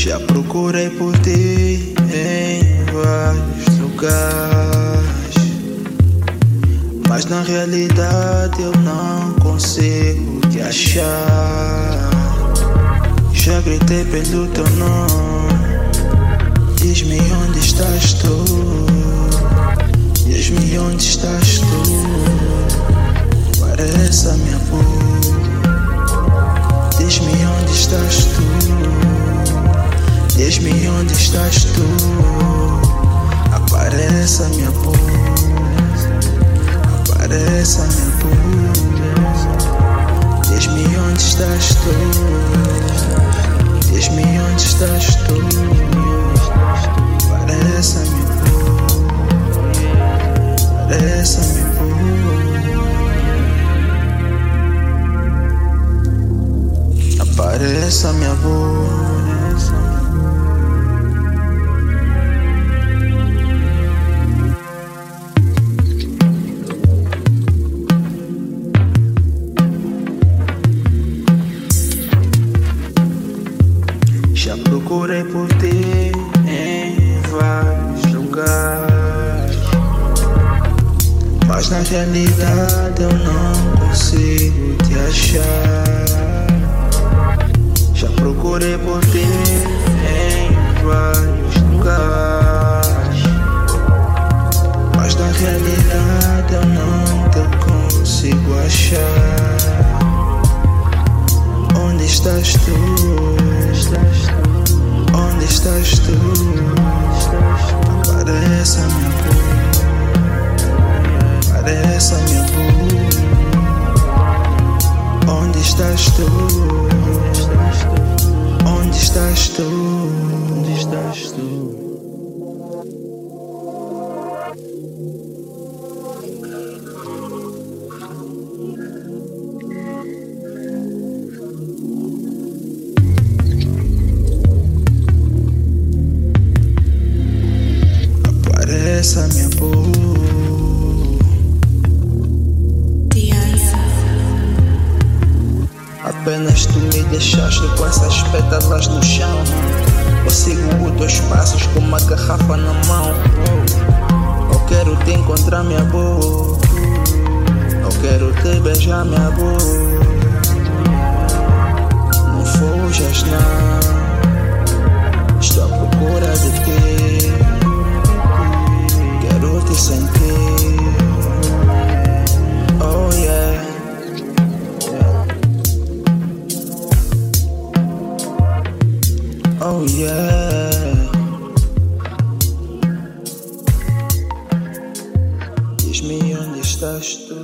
Já procurei por ti em vários lugares, mas na realidade eu não consigo te achar. Já gritei pelo teu nome, diz-me onde estás tu, estás tu Apareça minha voz Apareça minha voz Diz-me onde estás tu Diz-me onde estás tu Apareça minha voz Apareça minha Apareça minha voz procurei por ti em vários lugares, mas na realidade eu não consigo te achar. Estás tu? Onde estás tu? Onde estás tu? Apareça minha voz Apenas tu me deixaste com essas pétalas no chão. Eu sigo os teus passos com uma garrafa na mão. Eu quero te encontrar, minha boca. Eu quero te beijar, minha boca. Não fujas, não. Oh yeah. Diz-me onde estás tu.